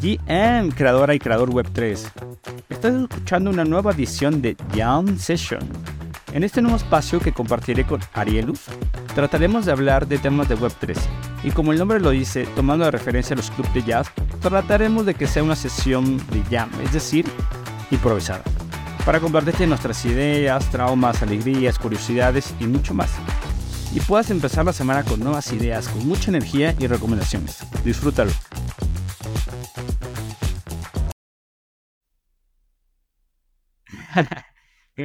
GM, creadora y creador Web3. Estás escuchando una nueva edición de Jam Session. En este nuevo espacio que compartiré con Arielus, trataremos de hablar de temas de Web3. Y como el nombre lo dice, tomando de referencia a los clubes de jazz, trataremos de que sea una sesión de jam, es decir, improvisada, para compartirte nuestras ideas, traumas, alegrías, curiosidades y mucho más. Y puedas empezar la semana con nuevas ideas, con mucha energía y recomendaciones. Disfrútalo.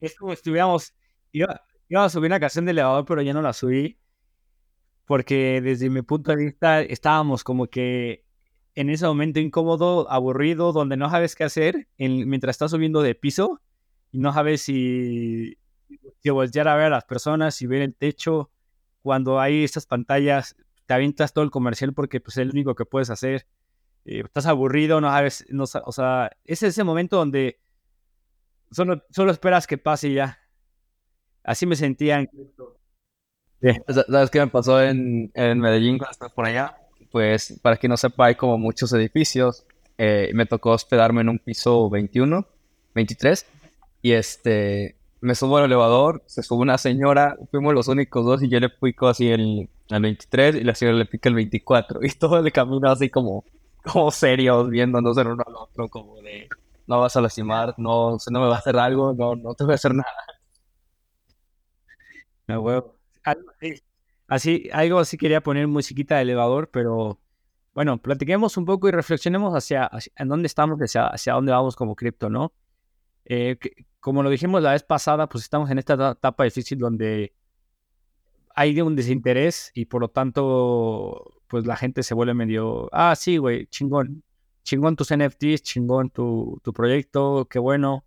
es como si estuviéramos. Iba, iba, a subir una canción de elevador, pero ya no la subí. Porque desde mi punto de vista estábamos como que en ese momento incómodo, aburrido, donde no sabes qué hacer mientras estás subiendo de piso y no sabes si, si voltear a ver a las personas, y ver el techo. Cuando hay estas pantallas, te avientas todo el comercial porque pues, es lo único que puedes hacer. Eh, estás aburrido, no sabes, no, o sea, es ese momento donde solo, solo esperas que pase y ya. Así me sentía en ¿Sabes qué me pasó en, en Medellín cuando estaba por allá? Pues, para quien no sepa, hay como muchos edificios. Eh, me tocó hospedarme en un piso 21, 23. Y este, me subo al elevador, se sube una señora, fuimos los únicos dos y yo le pico así el, el 23 y la señora le pica el 24. Y todo el camino así como, como serios, viéndonos el uno al otro, como de no vas a lastimar, no, no me va a hacer algo, no, no te voy a hacer nada. No, huevo. Así, algo así quería poner musiquita de elevador, pero bueno, platiquemos un poco y reflexionemos hacia, en dónde estamos, hacia, hacia dónde vamos como cripto, ¿no? Eh, como lo dijimos la vez pasada, pues estamos en esta etapa difícil donde hay un desinterés y por lo tanto, pues la gente se vuelve medio, ah, sí, güey, chingón, chingón tus NFTs, chingón tu, tu proyecto, qué bueno.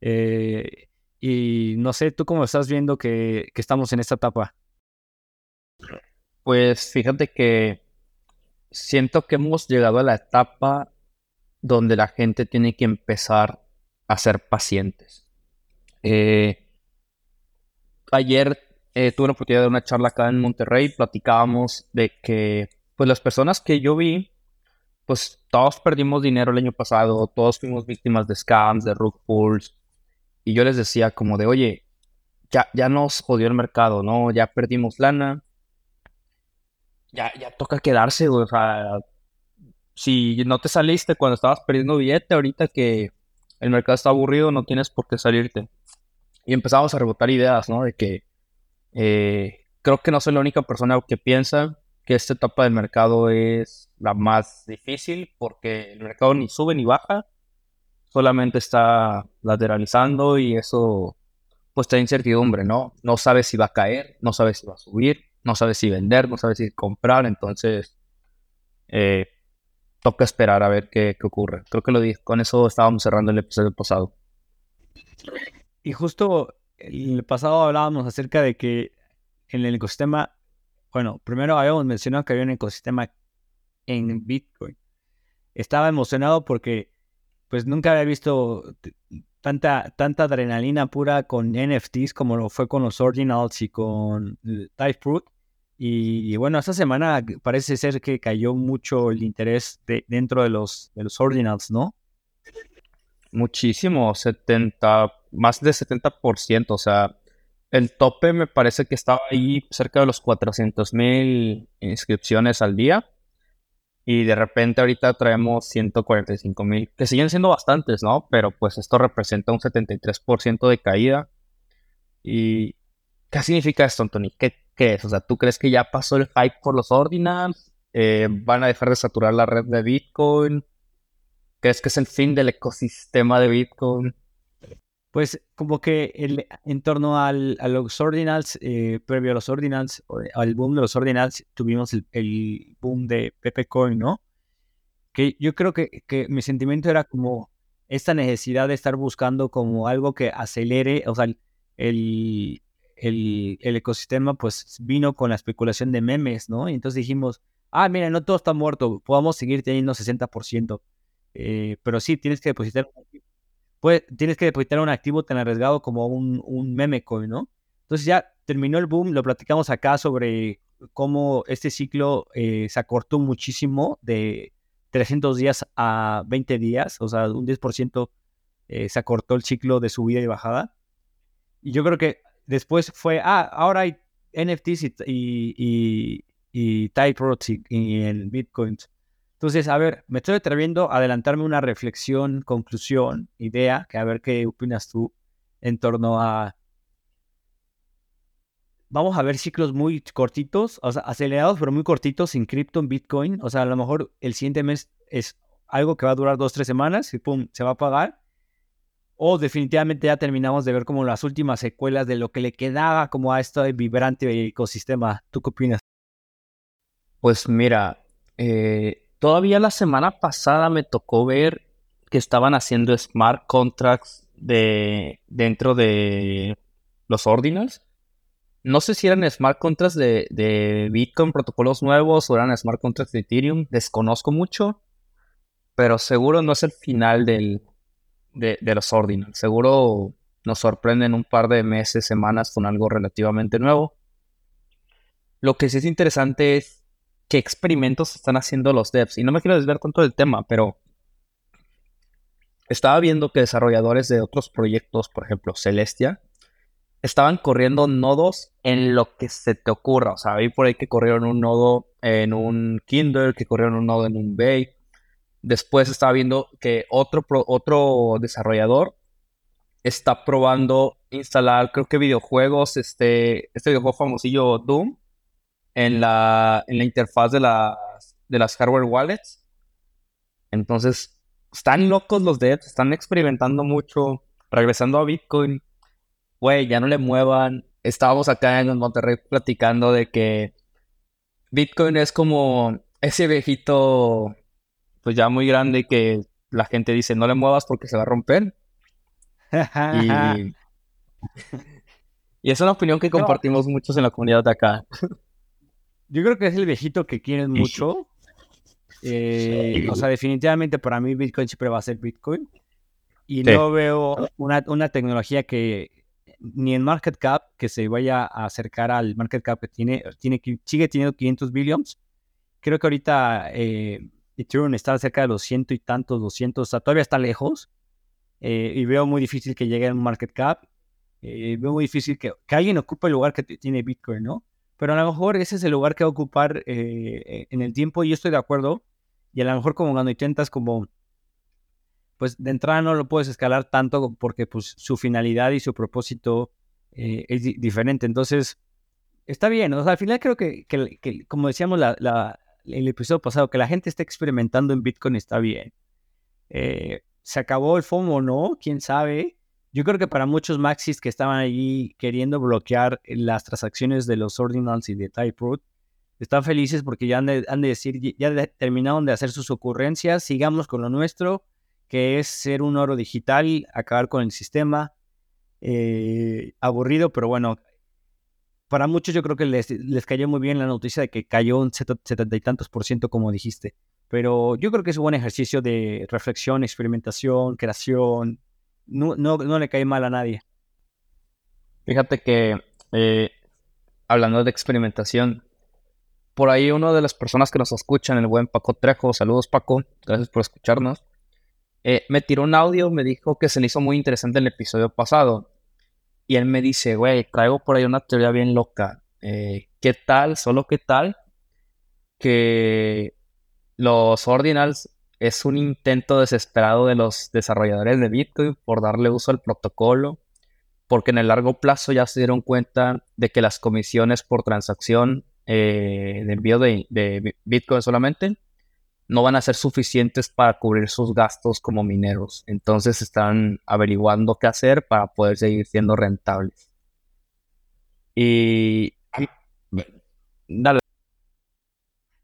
Eh, y no sé, ¿tú cómo estás viendo que, estamos en esta etapa? Pues fíjate que siento que hemos llegado a la etapa donde la gente tiene que empezar a ser pacientes. Eh, ayer eh, tuve la oportunidad de una charla acá en Monterrey, platicábamos de que pues las personas que yo vi pues todos perdimos dinero el año pasado, todos fuimos víctimas de scams, de rug pulls, y yo les decía como de, oye, ya, ya nos jodió el mercado, ¿no? Ya perdimos lana, ya, ya toca quedarse, o sea, si no te saliste cuando estabas perdiendo billete, ahorita que el mercado está aburrido, no tienes por qué salirte. Y empezamos a rebotar ideas, ¿no? De que eh, creo que no soy la única persona que piensa que esta etapa del mercado es la más difícil porque el mercado ni sube ni baja, solamente está lateralizando y eso pues da incertidumbre, ¿no? No sabes si va a caer, no sabes si va a subir, no sabes si vender, no sabes si comprar, entonces eh, toca esperar a ver qué, ocurre. Creo que lo dije, con eso estábamos cerrando el episodio pasado. Y justo el pasado hablábamos acerca de que en el ecosistema bueno, primero habíamos mencionado que había un ecosistema en Bitcoin. Estaba emocionado porque pues nunca había visto tanta, tanta adrenalina pura con NFTs como lo fue con los Ordinals y con Typefruit. Y, y, bueno, esta semana parece ser que cayó mucho el interés de, dentro de los, de los Ordinals, ¿no? Muchísimo, 70, más de 70%, o sea, el tope me parece que estaba ahí cerca de los 400 mil inscripciones al día. Y de repente ahorita traemos 145 mil, que siguen siendo bastantes, ¿no? Pero pues esto representa un 73% de caída. ¿Y qué significa esto, Anthony? ¿Qué, es? O sea, ¿tú crees que ya pasó el hype por los ordinals? Eh, ¿Van a dejar de saturar la red de Bitcoin? ¿Crees que es el fin del ecosistema de Bitcoin? Pues como que el, en torno al, a los ordinals, eh, previo a los ordinals, al boom de los ordinals, tuvimos el, boom de Pepe Coin, ¿no? Que yo creo que, que, mi sentimiento era como esta necesidad de estar buscando como algo que acelere, o sea, el, el, el ecosistema pues vino con la especulación de memes, ¿no? Y entonces dijimos, ah, mira, no todo está muerto, podamos seguir teniendo 60%, eh, pero sí, tienes que depositar pues, tienes que depositar un activo tan arriesgado como un, un meme coin, ¿no? Entonces ya terminó el boom, lo platicamos acá sobre cómo este ciclo eh, se acortó muchísimo de, 300 días a 20 días, o sea, un 10% eh, se acortó el ciclo de subida y bajada. Y yo creo que después fue, ah, ahora hay NFTs y, y, y, Type y, y el Bitcoin. Entonces, a ver, me estoy atreviendo a adelantarme una reflexión, conclusión, idea, que a ver qué opinas tú en torno a... Vamos a ver ciclos muy cortitos, o sea, acelerados, pero muy cortitos en cripto, en Bitcoin. O sea, a lo mejor el siguiente mes es algo que va a durar dos, tres semanas y pum, se va a pagar. O definitivamente ya terminamos de ver como las últimas secuelas de lo que le quedaba como a este vibrante ecosistema. ¿Tú qué opinas? Pues mira, eh, Todavía la semana pasada me tocó ver que estaban haciendo smart contracts de, dentro de los ordinals. No sé si eran smart contracts de, Bitcoin, protocolos nuevos, o eran smart contracts de Ethereum. Desconozco mucho, pero seguro no es el final del, de, de los ordinals. Seguro nos sorprenden un par de meses, semanas con algo relativamente nuevo. Lo que sí es interesante es qué experimentos están haciendo los devs. Y no me quiero desviar con todo el tema, pero estaba viendo que desarrolladores de otros proyectos, por ejemplo Celestia, estaban corriendo nodos en lo que se te ocurra. O sea, vi por ahí que corrieron un nodo en un Kindle, que corrieron un nodo en un Bay. Después estaba viendo que otro, otro desarrollador está probando instalar, creo que videojuegos, este, este videojuego famosillo Doom, en la, en la interfaz de las, de las hardware wallets. Entonces, están locos los devs, están experimentando mucho, regresando a Bitcoin. Güey, ya no le muevan. Estábamos acá en Monterrey platicando de que Bitcoin es como ese viejito, pues ya muy grande que la gente dice no le muevas porque se va a romper. y, y es una opinión que compartimos muchos en la comunidad de acá. Yo creo que es el viejito que quieren mucho. Eh, o sea, definitivamente para mí Bitcoin siempre va a ser Bitcoin. Y no veo una, tecnología que ni en market cap que se vaya a acercar al market cap que tiene, tiene sigue teniendo 500 billions. Creo que ahorita eh, Ethereum está cerca de los ciento y tantos, 200, o sea, todavía está lejos. Eh, y veo muy difícil que llegue a un market cap. veo muy difícil que, que alguien ocupe el lugar que tiene Bitcoin, ¿no? Pero a lo mejor ese es el lugar que va a ocupar eh, en el tiempo y yo estoy de acuerdo. Y a lo mejor como cuando intentas como, pues de entrada no lo puedes escalar tanto porque pues su finalidad y su propósito eh, es diferente. Entonces, está bien. O sea, al final creo que, como decíamos la, el episodio pasado, que la gente está experimentando en Bitcoin está bien. Eh, ¿Se acabó el FOMO o no? ¿Quién sabe? Yo creo que para muchos maxis que estaban allí queriendo bloquear las transacciones de los ordinals y de Typeroot, están felices porque ya han de, decir, ya terminaron de hacer sus ocurrencias, sigamos con lo nuestro, que es ser un oro digital, acabar con el sistema. Eh, aburrido, pero bueno, para muchos yo creo que les, les, cayó muy bien la noticia de que cayó un setenta y tantos por ciento, como dijiste. Pero yo creo que es un buen ejercicio de reflexión, experimentación, creación, no, no, le cae mal a nadie. Fíjate que, eh, hablando de experimentación, por ahí una de las personas que nos escuchan, el buen Paco Trejo, saludos Paco, gracias por escucharnos, eh, me tiró un audio, me dijo que se le hizo muy interesante el episodio pasado. Y él me dice, güey, traigo por ahí una teoría bien loca. Eh, ¿Qué tal, solo qué tal, que los ordinals es un intento desesperado de los desarrolladores de Bitcoin por darle uso al protocolo, porque en el largo plazo ya se dieron cuenta de que las comisiones por transacción eh, de envío de, Bitcoin solamente no van a ser suficientes para cubrir sus gastos como mineros. Entonces están averiguando qué hacer para poder seguir siendo rentables. Y... Dale.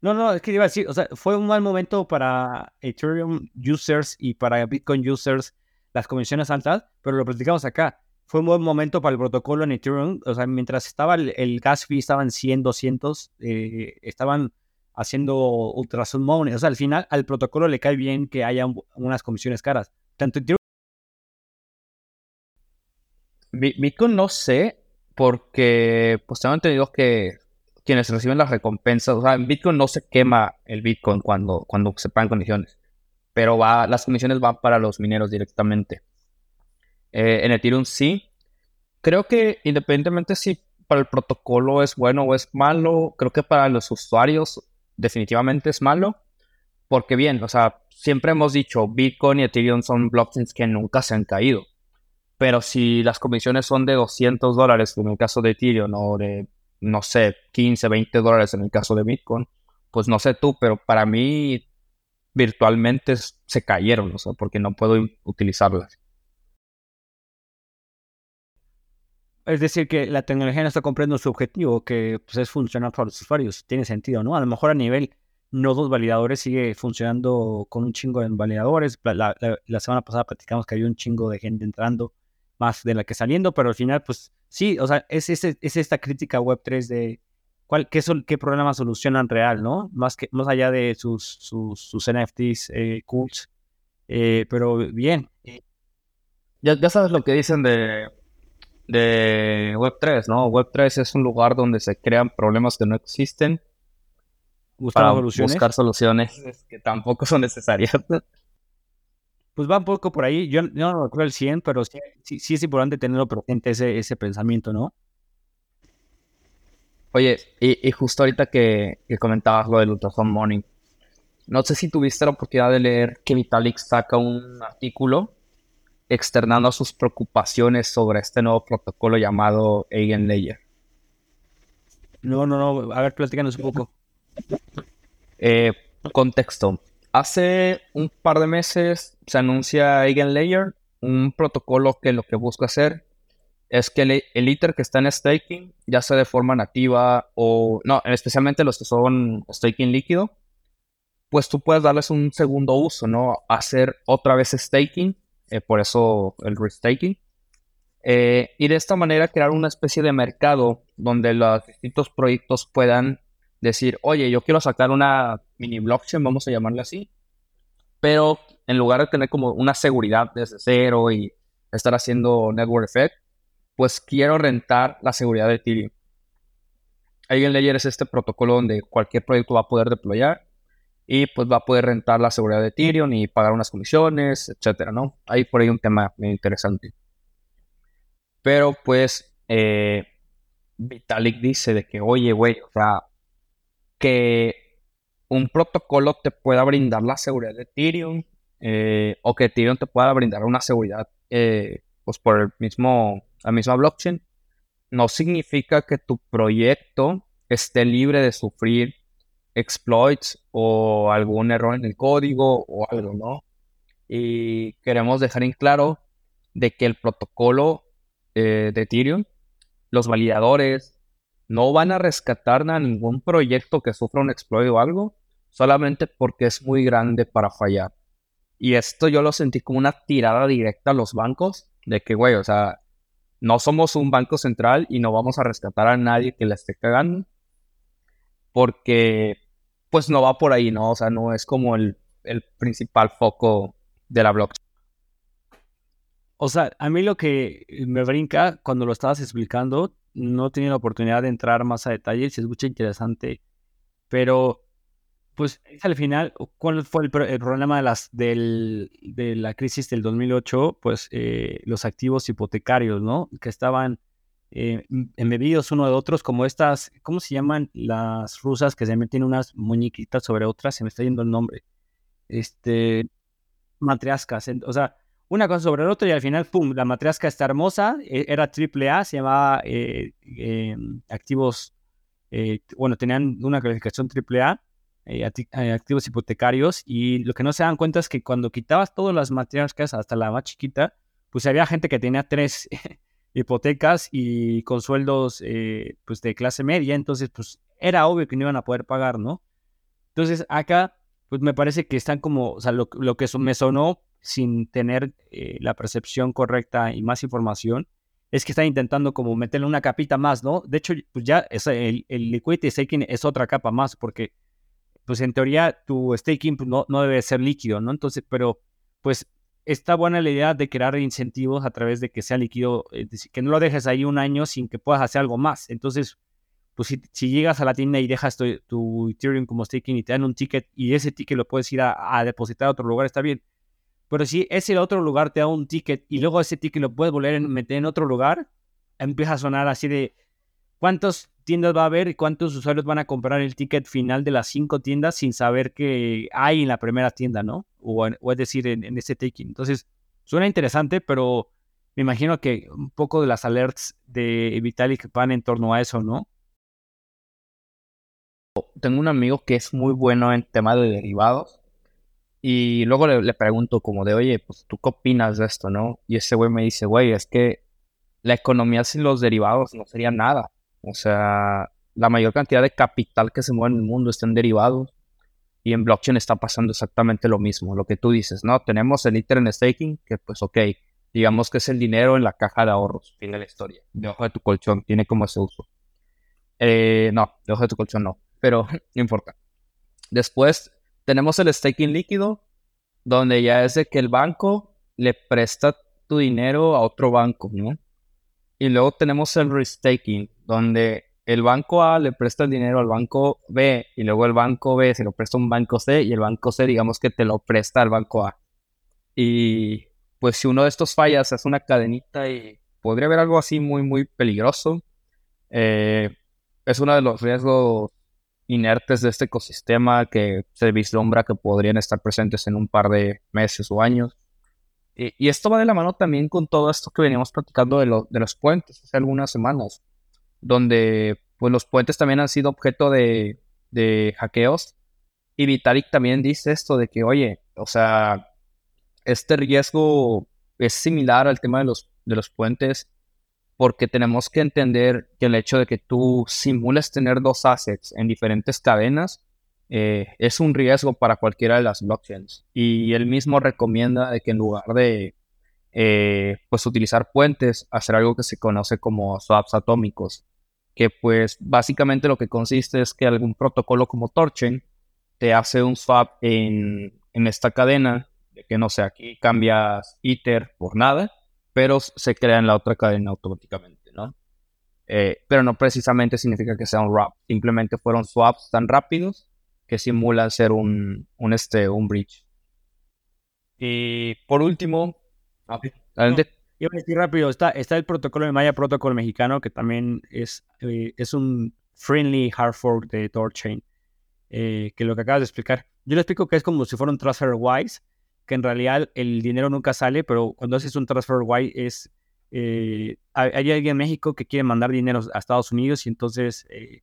No, no, es que iba a decir, o sea, fue un mal momento para Ethereum users y para Bitcoin users las comisiones altas, pero lo platicamos acá. Fue un buen momento para el protocolo en Ethereum, o sea, mientras estaba el, gas fee, estaban 100, 200, eh, estaban haciendo ultrasound money. O sea, al final al protocolo le cae bien que haya unas comisiones caras. Tanto Ethereum... Bitcoin no sé, porque pues tengo entendido que quienes reciben las recompensas, o sea, en Bitcoin no se quema el Bitcoin cuando, cuando se pagan condiciones, pero va, las comisiones van para los mineros directamente. Eh, en Ethereum sí. Creo que independientemente si para el protocolo es bueno o es malo, creo que para los usuarios definitivamente es malo. Porque bien, o sea, siempre hemos dicho, Bitcoin y Ethereum son blockchains que nunca se han caído. Pero si las comisiones son de 200 dólares en el caso de Ethereum o de, no sé, 15, 20 dólares en el caso de Bitcoin, pues no sé tú, pero para mí virtualmente se cayeron, o sea, porque no puedo utilizarlas. Es decir, que la tecnología no está cumpliendo su objetivo, que pues, es funcionar para los usuarios. Tiene sentido, ¿no? A lo mejor a nivel nodos validadores sigue funcionando con un chingo de validadores. La, semana pasada platicamos que había un chingo de gente entrando, más de la que saliendo, pero al final, pues sí, o sea, es, es, esta crítica Web3 de cuál, qué, son, qué problemas solucionan real, ¿no? Más, que, más allá de sus, sus, sus NFTs, eh, cools. Eh, pero bien. Ya, ya sabes lo que dicen de de Web3, ¿no? Web3 es un lugar donde se crean problemas que no existen para buscar soluciones que tampoco son necesarias. Pues va un poco por ahí. Yo, no creo el 100, pero sí, sí, es importante tenerlo presente ese, ese pensamiento, ¿no? Oye, y, justo ahorita que, que, comentabas lo del Ultrasound Morning, no sé si tuviste la oportunidad de leer que Vitalik saca un artículo externando sus preocupaciones sobre este nuevo protocolo llamado Eigenlayer. No, no, no. A ver, platícanos un poco. Eh, contexto. Hace un par de meses se anuncia Eigenlayer, un protocolo que lo que busca hacer es que el, el ITER que está en staking, ya sea de forma nativa o, no, especialmente los que son staking líquido, pues tú puedes darles un segundo uso, ¿no? Hacer otra vez staking eh, por eso el restaking. Eh, y de esta manera crear una especie de mercado donde los distintos proyectos puedan decir, oye, yo quiero sacar una mini blockchain, vamos a llamarle así, pero en lugar de tener como una seguridad desde cero y estar haciendo network effect, pues quiero rentar la seguridad de Ethereum. Eigenlayer es este protocolo donde cualquier proyecto va a poder deployar y pues va a poder rentar la seguridad de Ethereum y pagar unas comisiones, etcétera, ¿no? Hay por ahí un tema muy interesante. Pero pues eh, Vitalik dice de que, oye, güey, o sea, que un protocolo te pueda brindar la seguridad de Ethereum eh, o que Ethereum te pueda brindar una seguridad eh, pues por el mismo, la misma blockchain, no significa que tu proyecto esté libre de sufrir exploits o algún error en el código o algo, ¿no? Y queremos dejar en claro de que el protocolo eh, de Ethereum, los validadores, no van a rescatar a ningún proyecto que sufra un exploit o algo, solamente porque es muy grande para fallar. Y esto yo lo sentí como una tirada directa a los bancos, de que, güey, o sea, no somos un banco central y no vamos a rescatar a nadie que la esté cagando, porque pues no va por ahí, ¿no? O sea, no es como el, principal foco de la blockchain. O sea, a mí lo que me brinca cuando lo estabas explicando, no tenido la oportunidad de entrar más a detalle, se escucha interesante, pero pues al final, ¿cuál fue el, problema de, las, del, de la crisis del 2008? Pues eh, los activos hipotecarios, ¿no? Que estaban eh, embebidos uno de otros, como estas, ¿cómo se llaman las rusas que se meten unas muñequitas sobre otras? Se me está yendo el nombre. Este, matriascas, o sea, una cosa sobre la otra y al final, ¡pum!, la matriasca está hermosa, e, era triple A, se llamaba eh, em, activos, eh, bueno, tenían una calificación triple A, activos hipotecarios, y lo que no se dan cuenta es que cuando quitabas todas las matriascas, hasta la más chiquita, pues había gente que tenía tres hipotecas y con sueldos eh, pues de clase media, entonces pues era obvio que no iban a poder pagar, ¿no? Entonces acá pues me parece que están como, o sea, lo, que me sonó sin tener eh, la percepción correcta y más información, es que están intentando como meterle una capita más, ¿no? De hecho, pues ya el, el liquidity staking es otra capa más, porque pues en teoría tu staking pues, no, no debe ser líquido, ¿no? Entonces, pero pues está buena la idea de crear incentivos a través de que sea líquido, que no lo dejes ahí un año sin que puedas hacer algo más. Entonces, pues si, llegas a la tienda y dejas tu, Ethereum como staking y te dan un ticket y ese ticket lo puedes ir a, depositar a otro lugar, está bien. Pero si ese otro lugar te da un ticket y luego ese ticket lo puedes volver a meter en otro lugar, empieza a sonar así de cuántas tiendas va a haber y cuántos usuarios van a comprar el ticket final de las cinco tiendas sin saber que hay en la primera tienda, ¿no? O, es decir, en, en taking. Entonces, suena interesante, pero me imagino que un poco de las alerts de Vitalik van en torno a eso, ¿no? Tengo un amigo que es muy bueno en tema de derivados y luego le, pregunto como de, oye, pues tú qué opinas de esto, ¿no? Y ese güey me dice, güey, es que la economía sin los derivados no sería nada. O sea, la mayor cantidad de capital que se mueve en el mundo está en derivados y en blockchain está pasando exactamente lo mismo, lo que tú dices, ¿no? Tenemos el en staking, que pues ok, digamos que es el dinero en la caja de ahorros, fin de la historia, debajo de tu colchón, tiene como ese uso. Eh, no, debajo de tu colchón no, pero no importa. Después tenemos el staking líquido, donde ya es de que el banco le presta tu dinero a otro banco, ¿no? Y luego tenemos el restaking, donde el banco A le presta el dinero al banco B y luego el banco B se lo presta a un banco C y el banco C digamos que te lo presta al banco A. Y pues si uno de estos fallas es una cadenita y podría haber algo así muy, muy peligroso. Eh, es uno de los riesgos inertes de este ecosistema que se vislumbra que podrían estar presentes en un par de meses o años. Y, esto va de la mano también con todo esto que veníamos platicando de, de los puentes hace algunas semanas, donde pues los puentes también han sido objeto de, de hackeos. Y Vitalik también dice esto de que, oye, o sea, este riesgo es similar al tema de los, de los puentes porque tenemos que entender que el hecho de que tú simules tener dos assets en diferentes cadenas eh, es un riesgo para cualquiera de las blockchains. Y él mismo recomienda de que en lugar de eh, pues utilizar puentes, hacer algo que se conoce como swaps atómicos, que pues básicamente lo que consiste es que algún protocolo como Torchain te hace un swap en, en esta cadena de que no sé, aquí cambias ITER por nada, pero se crea en la otra cadena automáticamente, ¿no? Eh, pero no precisamente significa que sea un wrap, simplemente fueron swaps tan rápidos que simulan ser un, un, este, un bridge. Y por último, ah, Iba a decir rápido, está, está el protocolo de Maya Protocol mexicano, que también es, eh, es un friendly hard fork de TorChain, eh, que lo que acabas de explicar. Yo le explico que es como si fuera un TransferWise, que en realidad el dinero nunca sale, pero cuando haces un transfer es, eh, hay, alguien en México que quiere mandar dinero a Estados Unidos y entonces, eh,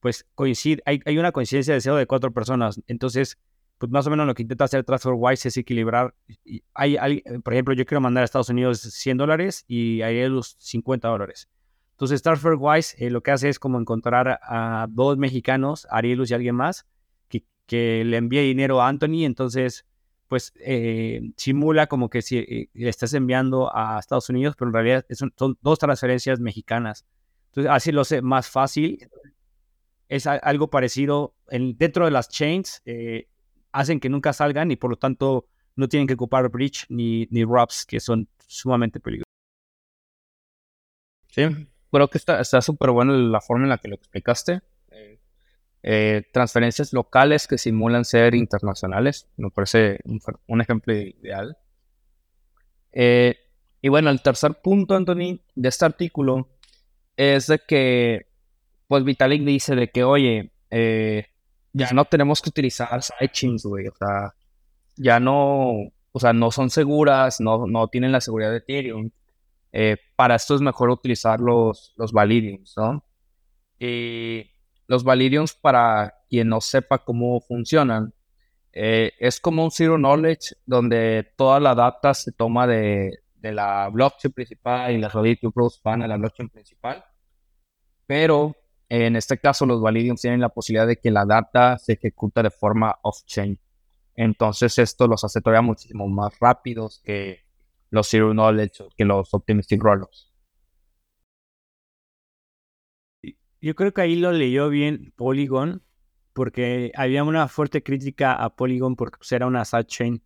pues coincide, hay, hay, una coincidencia de deseo de cuatro personas, entonces, pues más o menos lo que intenta hacer TransferWise es equilibrar, hay, por ejemplo, yo quiero mandar a Estados Unidos 100 dólares y hay los 50 dólares. Entonces, TransferWise eh, lo que hace es como encontrar a dos mexicanos, Arielus y alguien más, que, que le envíe dinero a Anthony, entonces pues eh, simula como que si eh, le estás enviando a Estados Unidos, pero en realidad son, dos transferencias mexicanas. Entonces, así lo sé más fácil. Es algo parecido en, dentro de las chains, eh, hacen que nunca salgan y por lo tanto no tienen que ocupar bridge ni, ni RUPS, que son sumamente peligrosos. Sí, creo que está súper bueno la forma en la que lo explicaste. Eh, transferencias locales que simulan ser internacionales. Me parece un, ejemplo ideal. Eh, y bueno, el tercer punto, Anthony, de este artículo es de que, pues Vitalik dice de que, oye, eh, ya no tenemos que utilizar sidechains, güey. O sea, ya no, o sea, no son seguras, no, no tienen la seguridad de Ethereum. para esto es mejor utilizar los, los Validiums, ¿no? Y los Validiums, para quien no sepa cómo funcionan, eh, es como un Zero Knowledge donde toda la data se toma de, la blockchain principal y las Proofs van a la blockchain principal. Pero en este caso, los Validiums tienen la posibilidad de que la data se ejecuta de forma off-chain. Entonces, esto los hace todavía muchísimo más rápidos que los Zero Knowledge, que los Optimistic Rollups. Yo creo que ahí lo leyó bien Polygon, porque había una fuerte crítica a Polygon porque pues, era una sidechain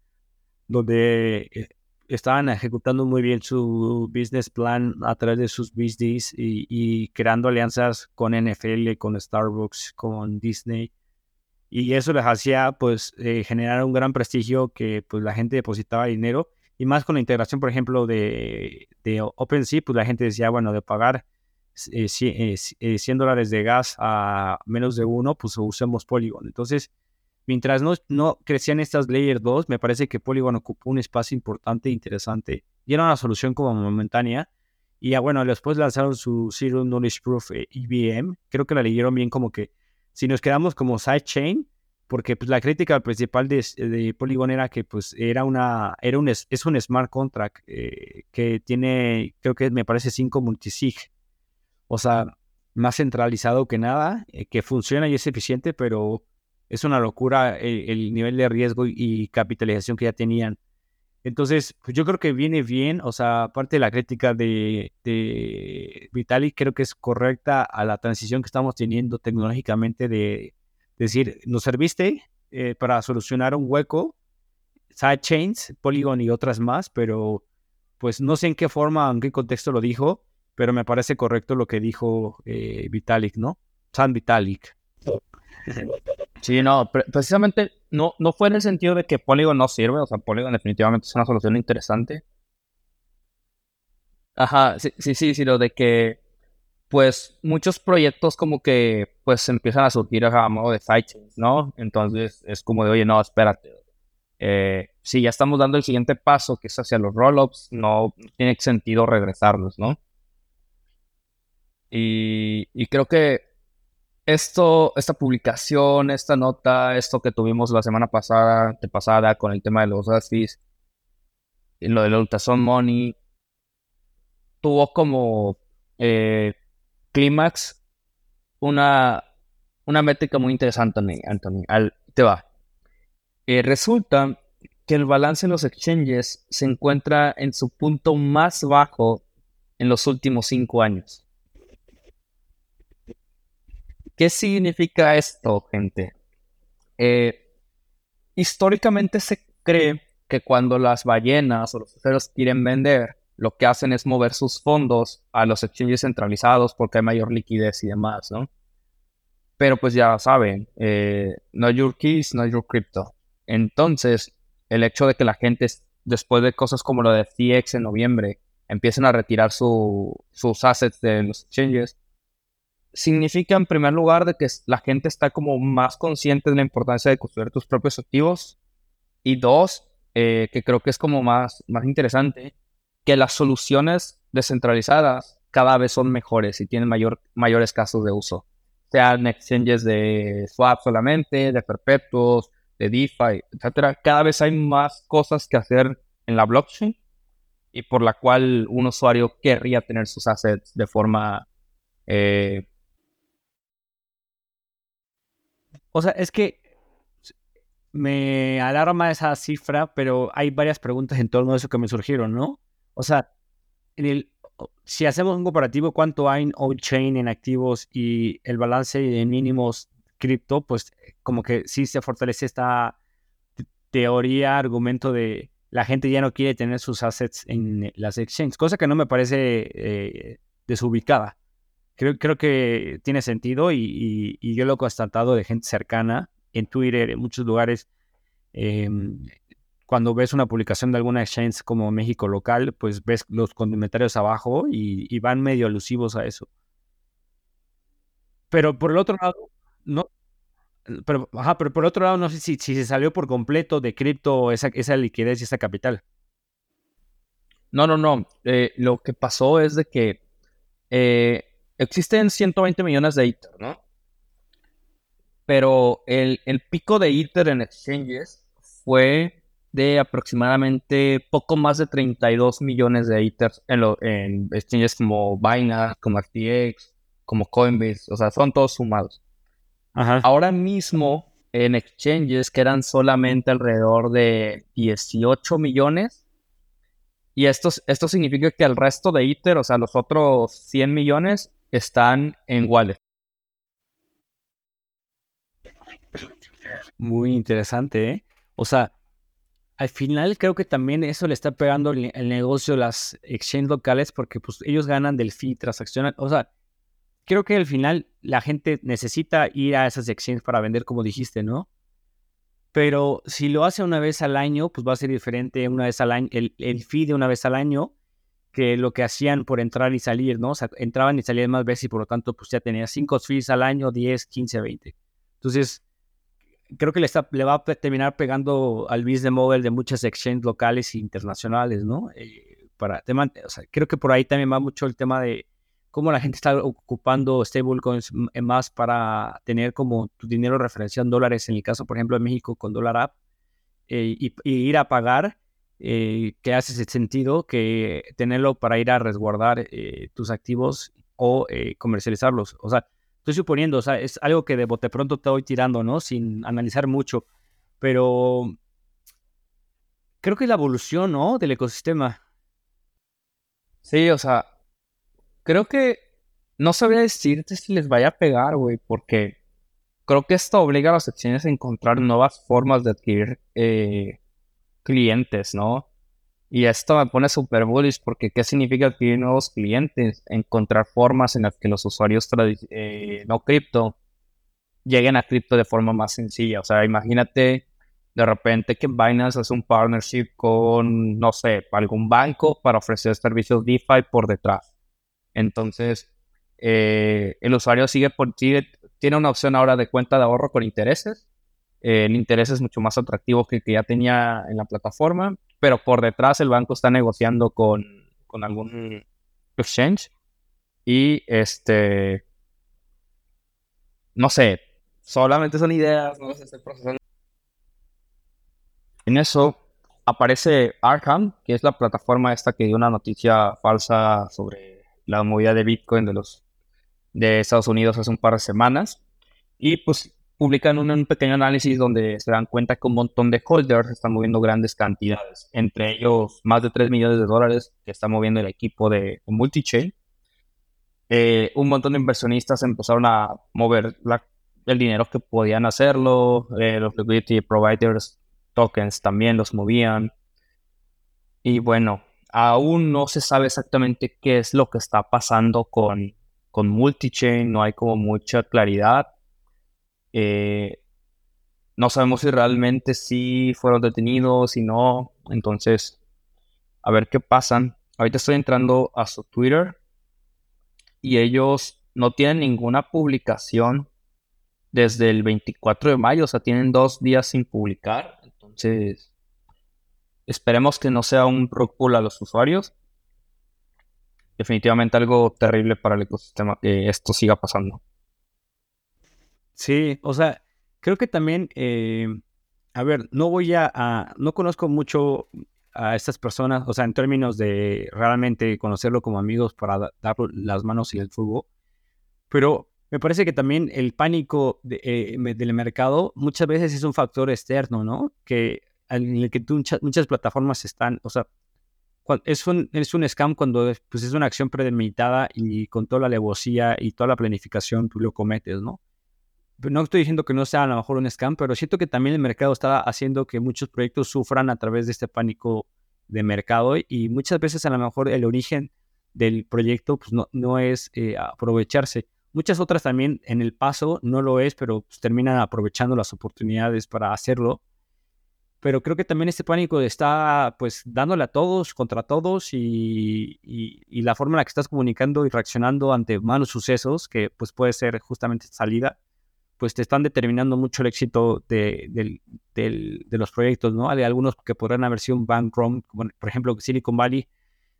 donde eh, estaban ejecutando muy bien su business plan a través de sus BSDs y, y creando alianzas con NFL, con Starbucks, con Disney. Y eso les hacía pues eh, generar un gran prestigio que pues la gente depositaba dinero y más con la integración, por ejemplo, de, de OpenSea, pues la gente decía, bueno, de pagar eh, 100 eh, dólares de gas a menos de uno, pues usemos Polygon. Entonces, mientras no, no crecían estas Layer 2, me parece que Polygon ocupó un espacio importante e interesante. Y era una solución como momentánea. Y ya bueno, después lanzaron su Zero Knowledge Proof EVM. Eh, Creo que la leyeron bien como que si nos quedamos como sidechain, porque pues, la crítica principal de, de, Polygon era que pues era una, era un, es un smart contract eh, que tiene, creo que me parece 5 multisig. O sea, más centralizado que nada, eh, que funciona y es eficiente, pero es una locura el, nivel de riesgo y capitalización que ya tenían. Entonces, pues yo creo que viene bien, o sea, aparte de la crítica de, Vitalik, creo que es correcta a la transición que estamos teniendo tecnológicamente de, decir, nos serviste eh, para solucionar un hueco, sidechains, Polygon y otras más, pero pues no sé en qué forma, en qué contexto lo dijo, pero me parece correcto lo que dijo eh, Vitalik, ¿no? San Vitalik. Sí, no, precisamente no, no fue en el sentido de que Polygon no sirve, o sea, Polygon definitivamente es una solución interesante. Ajá, sí, sí, sí, lo de que, pues, muchos proyectos como que, pues, empiezan a surgir a modo de sidechains, ¿no? Entonces, es como de, oye, no, espérate. Eh, si ya estamos dando el siguiente paso, que es hacia los rollups, no tiene sentido regresarlos, ¿no? Y, creo que esto, esta publicación, esta nota, esto que tuvimos la semana pasada, de pasada con el tema de los gas y lo del Ultrason Money, tuvo como eh, clímax una, una métrica muy interesante, Anthony. Al, te va. Eh, resulta que el balance en los exchanges se encuentra en su punto más bajo en los últimos cinco años. ¿Qué significa esto, gente? Eh, históricamente se cree que cuando las ballenas o los ceros quieren vender, lo que hacen es mover sus fondos a los exchanges centralizados porque hay mayor liquidez y demás, ¿no? Pero pues ya saben, eh, no your keys, no your crypto. Entonces, el hecho de que la gente, después de cosas como lo de FTX en noviembre, empiecen a retirar sus assets de los exchanges, significa en primer lugar de que la gente está como más consciente de la importancia de construir tus propios activos y dos, eh, que creo que es como más, más interesante, que las soluciones descentralizadas cada vez son mejores y tienen mayor, mayores casos de uso, sean exchanges de swap solamente, de perpetuos, de DeFi, etcétera. Cada vez hay más cosas que hacer en la blockchain y por la cual un usuario querría tener sus assets de forma eh, O sea, es que me alarma esa cifra, pero hay varias preguntas en torno a eso que me surgieron, ¿no? O sea, en el, si hacemos un comparativo, ¿cuánto hay en on-chain en activos y el balance de mínimos cripto? Pues como que sí se fortalece esta teoría, argumento de la gente ya no quiere tener sus assets en las exchanges, cosa que no me parece eh, desubicada creo, creo que tiene sentido y, yo lo he constatado de gente cercana en Twitter, en muchos lugares. Em, cuando ves una publicación de alguna exchange como México local, pues ves los comentarios abajo y, van medio alusivos a eso. Pero por el otro lado, no, pero, ajá, pero por otro lado, no sé si, si se salió por completo de cripto esa, esa liquidez y esa capital. No, no, no. Eh, lo que pasó es de que eh, existen 120 millones de Ether, ¿no? Pero el, pico de Ether en exchanges fue de aproximadamente poco más de 32 millones de Ether en, en exchanges como Binance, como FTX, como Coinbase, o sea, son todos sumados. Ahora mismo en exchanges quedan solamente alrededor de 18 millones. Y esto, esto significa que el resto de Ether, o sea, los otros 100 millones, están en Wallet. Muy interesante, ¿eh? O sea, al final creo que también eso le está pegando el, negocio las exchanges locales porque pues ellos ganan del fee transaccional. O sea, creo que al final la gente necesita ir a esas exchanges para vender como dijiste, ¿no? Pero si lo hace una vez al año, pues va a ser diferente una vez al año, el, el fee de una vez al año que lo que hacían por entrar y salir, ¿no? O sea, entraban y salían más veces y por lo tanto pues ya tenía 5 fees al año, 10, 15, 20. Entonces, creo que le, está, le va a terminar pegando al business model de muchas exchanges locales e internacionales, ¿no? Eh, para, o sea, creo que por ahí también va mucho el tema de cómo la gente está ocupando stablecoins más para tener como tu dinero referenciado en dólares, en el caso, por ejemplo, de México con dólar app, eh, y, ir a pagar, eh, que hace sentido que tenerlo para ir a resguardar tus activos o comercializarlos. O sea, estoy suponiendo, o sea, es algo que de bote pronto te voy tirando, ¿no? Sin analizar mucho, pero creo que es la evolución, ¿no? Del ecosistema. Sí, o sea, creo que no sabría decirte si les vaya a pegar, güey, porque creo que esto obliga a las secciones a encontrar nuevas formas de adquirir eh, clientes, ¿no? Y esto me pone súper bullish porque ¿qué significa adquirir nuevos clientes? Encontrar formas en las que los usuarios eh, no cripto lleguen a cripto de forma más sencilla. O sea, imagínate de repente que Binance hace un partnership con, no sé, algún banco para ofrecer servicios DeFi por detrás. Entonces, eh, el usuario sigue por, tiene una opción ahora de cuenta de ahorro con intereses. El interés es mucho más atractivo que el que ya tenía en la plataforma pero por detrás el banco está negociando con, con algún exchange y este, no sé, solamente son ideas, no sé, procesando. En eso aparece Arkham, que es la plataforma esta que dio una noticia falsa sobre la movida de Bitcoin de los de Estados Unidos hace un par de semanas. Y pues publican un, pequeño análisis donde se dan cuenta que un montón de holders están moviendo grandes cantidades, entre ellos más de 3 millones de dólares que está moviendo el equipo de Multichain. Eh, un montón de inversionistas empezaron a mover el dinero que podían hacerlo, eh, los liquidity providers tokens también los movían. Y bueno, aún no se sabe exactamente qué es lo que está pasando con, con Multichain, no hay como mucha claridad eh, no sabemos si realmente sí fueron detenidos, si no. Entonces, a ver qué pasan. Ahorita estoy entrando a su Twitter y ellos no tienen ninguna publicación desde el 24 de mayo, o sea, tienen dos días sin publicar. Entonces, esperemos que no sea un rock pull a los usuarios. Definitivamente algo terrible para el ecosistema que esto siga pasando. Sí, o sea, creo que también, eh, a ver, no voy a, no conozco mucho a estas personas, o sea, en términos de realmente conocerlo como amigos para dar las manos y el fuego, pero me parece que también el pánico eh, del mercado muchas veces es un factor externo, ¿no? Que en el que muchas, plataformas están, o sea, es un, es un scam cuando pues, es una acción premeditada y con toda la alevosía y toda la planificación tú lo cometes, ¿no? No estoy diciendo que no sea a lo mejor un scam, pero siento que también el mercado está haciendo que muchos proyectos sufran a través de este pánico de mercado y muchas veces a lo mejor el origen del proyecto pues no, no es eh, aprovecharse. Muchas otras también en el paso no lo es, pero pues, terminan aprovechando las oportunidades para hacerlo. Pero creo que también este pánico está pues dándole a todos contra todos y, y la forma en la que estás comunicando y reaccionando ante malos sucesos, que pues puede ser justamente salida, pues te están determinando mucho el éxito de, los proyectos, ¿no? Hay algunos que podrán haber sido un bank run, por ejemplo Silicon Valley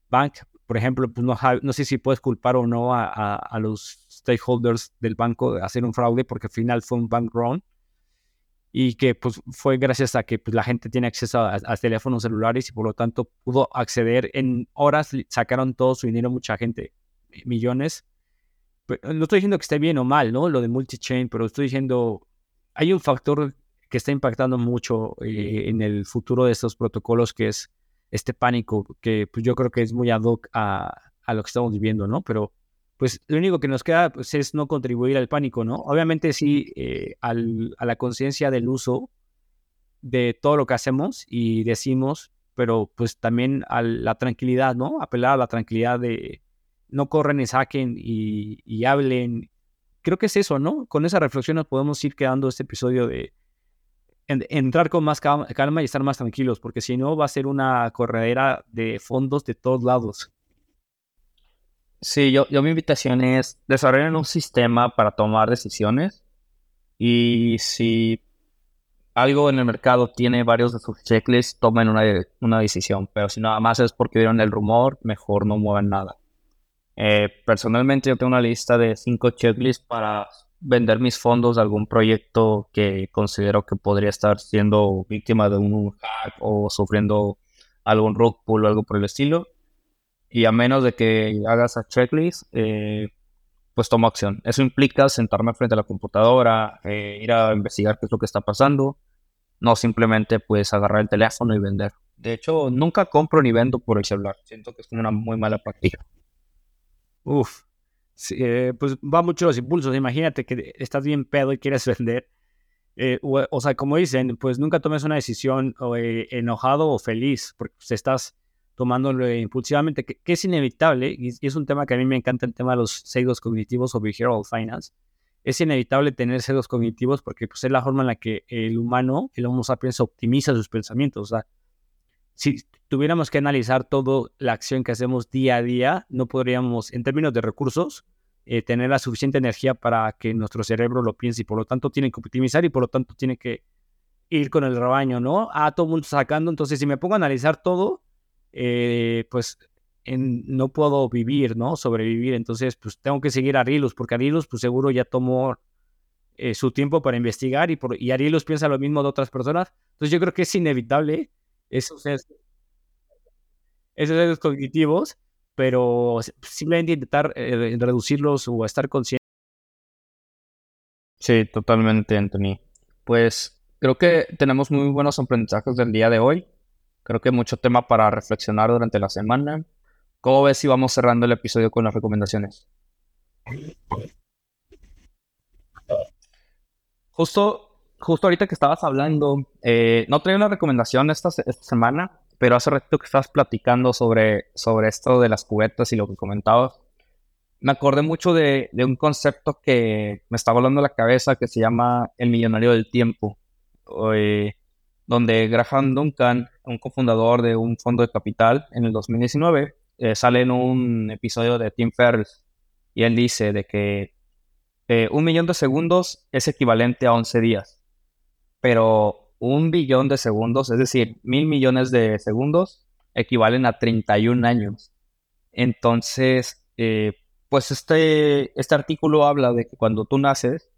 Bank, por ejemplo, pues no, no sé si puedes culpar o no a, los stakeholders del banco de hacer un fraude, porque al final fue un bank run y que pues fue gracias a que pues, la gente tiene acceso a, a, teléfonos celulares y por lo tanto pudo acceder en horas, sacaron todo su dinero mucha gente, millones, no estoy diciendo que esté bien o mal, ¿no? Lo de multi-chain, pero estoy diciendo, hay un factor que está impactando mucho eh, en el futuro de estos protocolos, que es este pánico, que pues, yo creo que es muy ad hoc a, lo que estamos viviendo, ¿no? Pero pues lo único que nos queda pues, es no contribuir al pánico, ¿no? Obviamente sí, eh, a la conciencia del uso, de todo lo que hacemos y decimos, pero pues también a la tranquilidad, ¿no? Apelar a la tranquilidad de no corren y saquen y, hablen. Creo que es eso, ¿no? Con esa reflexión nos podemos ir quedando este episodio de entrar con más calma y estar más tranquilos, porque si no va a ser una corredera de fondos de todos lados. Sí, yo, mi invitación es desarrollar un sistema para tomar decisiones y si algo en el mercado tiene varios de sus checklists, tomen una, una decisión, pero si nada más es porque vieron el rumor, mejor no muevan nada. Eh, personalmente yo tengo una lista de cinco checklists para vender mis fondos de algún proyecto que considero que podría estar siendo víctima de un hack o sufriendo algún rug pull o algo por el estilo. Y a menos de que hagas a checklist, eh, pues tomo acción. Eso implica sentarme frente a la computadora, eh, ir a investigar qué es lo que está pasando, no simplemente pues agarrar el teléfono y vender. De hecho, nunca compro ni vendo por el celular. Siento que es una muy mala práctica. Uf, eh, pues va mucho los impulsos. Imagínate que estás bien pedo y quieres vender. Eh, o, sea, como dicen, pues nunca tomes una decisión eh, enojado o feliz, porque pues, estás tomándolo impulsivamente, que, es inevitable, y, es un tema que a mí me encanta, el tema de los sesgos cognitivos o behavioral finance. Es inevitable tener sesgos cognitivos porque pues, es la forma en la que el humano, el Homo sapiens, optimiza sus pensamientos. O sea, si tuviéramos que analizar toda la acción que hacemos día a día, no podríamos, en términos de recursos, eh, tener la suficiente energía para que nuestro cerebro lo piense y por lo tanto tiene que optimizar y por lo tanto tiene que ir con el rebaño, ¿no? Ah, todo el mundo sacando, entonces si me pongo a analizar todo, eh, pues no puedo vivir, ¿no? Sobrevivir, entonces pues tengo que seguir a Arilus, porque Arilus pues seguro ya tomó eh, su tiempo para investigar y, por, y Arilus piensa lo mismo de otras personas, entonces yo creo que es inevitable esos, esos cognitivos, pero simplemente intentar eh, reducirlos o estar consciente. Sí, totalmente, Anthony. Pues creo que tenemos muy buenos aprendizajes del día de hoy. Creo que mucho tema para reflexionar durante la semana. ¿Cómo ves si vamos cerrando el episodio con las recomendaciones? Justo, justo ahorita que estabas hablando, eh, no traigo una recomendación esta, semana, pero hace rato que estabas platicando sobre, sobre esto de las cubetas y lo que comentabas, me acordé mucho de, un concepto que me está volando la cabeza que se llama el millonario del tiempo, eh, donde Graham Duncan, un cofundador de un fondo de capital en el 2019, eh, sale en un episodio de Tim Ferriss y él dice de que eh, un millón de segundos es equivalente a 11 días, pero un billón de segundos, es decir, mil millones de segundos, equivalen a 31 años. Entonces, eh, pues este, este artículo habla de que cuando tú naces,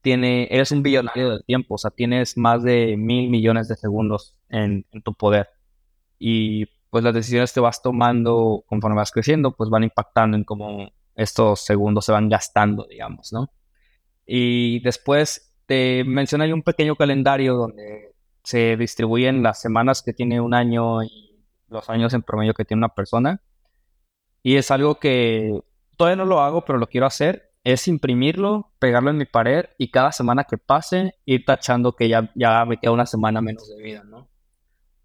tiene, eres un billonario del tiempo, o sea, tienes más de mil millones de segundos en, en tu poder. Y pues las decisiones que vas tomando conforme vas creciendo, pues van impactando en cómo estos segundos se van gastando, digamos, ¿no? Y después te menciona ahí un pequeño calendario donde se distribuyen las semanas que tiene un año y los años en promedio que tiene una persona. Y es algo que todavía no lo hago, pero lo quiero hacer. Es imprimirlo, pegarlo en mi pared y cada semana que pase ir tachando que ya, ya me queda una semana menos de vida, ¿no?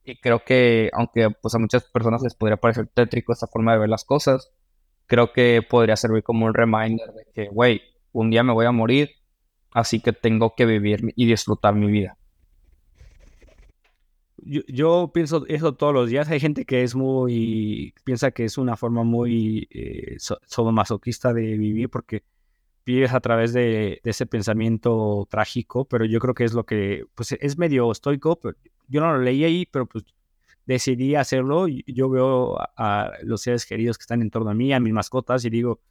Y creo que, aunque pues a muchas personas les podría parecer tétrico esta forma de ver las cosas, creo que podría servir como un reminder de que, güey, un día me voy a morir, Así que tengo que vivir y disfrutar mi vida. Yo, pienso eso todos los días. Hay gente que es muy, piensa que es una forma muy eh, masoquista de vivir porque vives a través de, ese pensamiento trágico, pero yo creo que es lo que, pues es medio estoico. Pero yo no lo leí ahí, pero pues decidí hacerlo. Yo veo a, a los seres queridos que están en torno a mí, a mis mascotas, y digo,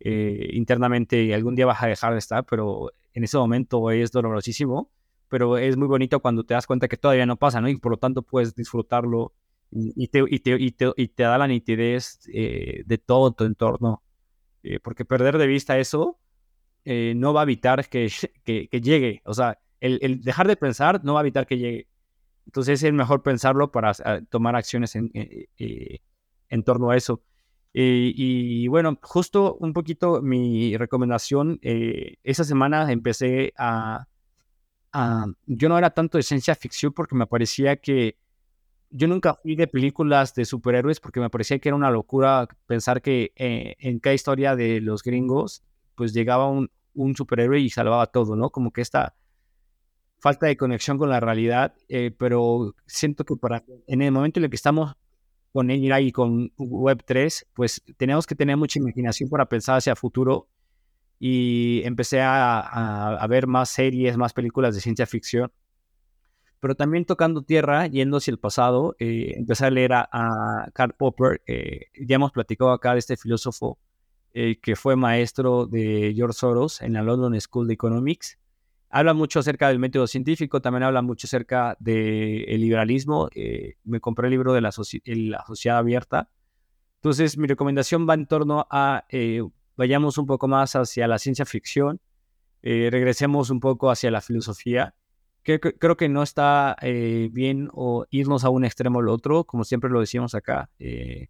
eh, internamente algún día vas a dejar de estar, pero en ese momento es dolorosísimo, pero es muy bonito cuando te das cuenta que todavía no pasa, ¿no? Y por lo tanto puedes disfrutarlo y te, da la nitidez eh, de todo tu entorno, eh, porque perder de vista eso no va a evitar que, llegue, o sea, el, dejar de pensar no va a evitar que llegue. Entonces es mejor pensarlo para tomar acciones en torno a eso. Eh, y bueno, justo un poquito mi recomendación, eh, esa semana empecé a, yo no era tanto de ciencia ficción porque me parecía que yo nunca fui de películas de superhéroes porque me parecía que era una locura pensar que eh, en cada historia de los gringos pues llegaba un, superhéroe y salvaba todo, ¿no? Como que esta falta de conexión con la realidad, pero siento que para en el momento en el que estamos con AI y con Web3, pues tenemos que tener mucha imaginación para pensar hacia futuro y empecé a, a, ver más series, más películas de ciencia ficción. Pero también tocando tierra, yendo hacia el pasado, eh, empecé a leer a, Karl Popper. Eh, ya hemos platicado acá de este filósofo eh, que fue maestro de George Soros en la London School of Economics. Habla mucho acerca del método científico, también habla mucho acerca del liberalismo. me compré el libro de la, la, sociedad abierta. Entonces, mi recomendación va en torno a vayamos un poco más hacia la ciencia ficción, eh, regresemos un poco hacia la filosofía. Que, creo que no está eh, bien o irnos a un extremo o al otro, como siempre lo decíamos acá. Eh,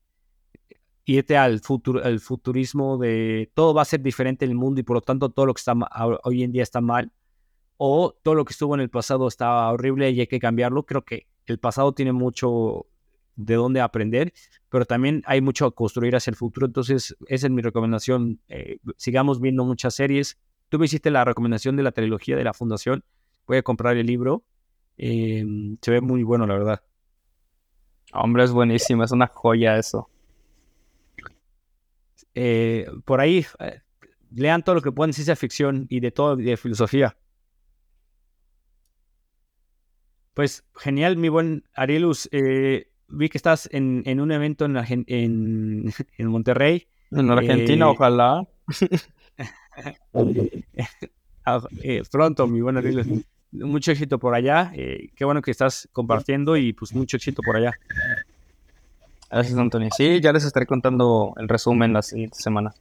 irte al, futuro, al futurismo de todo va a ser diferente en el mundo y por lo tanto todo lo que está hoy en día está mal o todo lo que estuvo en el pasado está horrible y hay que cambiarlo. Creo que el pasado tiene mucho de dónde aprender, pero también hay mucho a construir hacia el futuro. Entonces, esa es mi recomendación. Eh, sigamos viendo muchas series. Tú me hiciste la recomendación de la trilogía de la Fundación. Voy a comprar el libro. Em, se ve muy bueno, la verdad. Hombre, es buenísimo, es una joya eso. Eh, por ahí, eh, lean todo lo que puedan de ciencia ficción y de todo, de filosofía. Pues genial, mi buen Arielus. Eh, vi que estás en, en un evento en, en, en Monterrey. En Argentina, eh, ojalá. Eh, pronto, mi buen Mucho éxito por allá. Eh, qué bueno que estás compartiendo y pues mucho éxito por allá. Gracias, Antonio. Sí, ya les estaré contando el resumen la siguiente semana.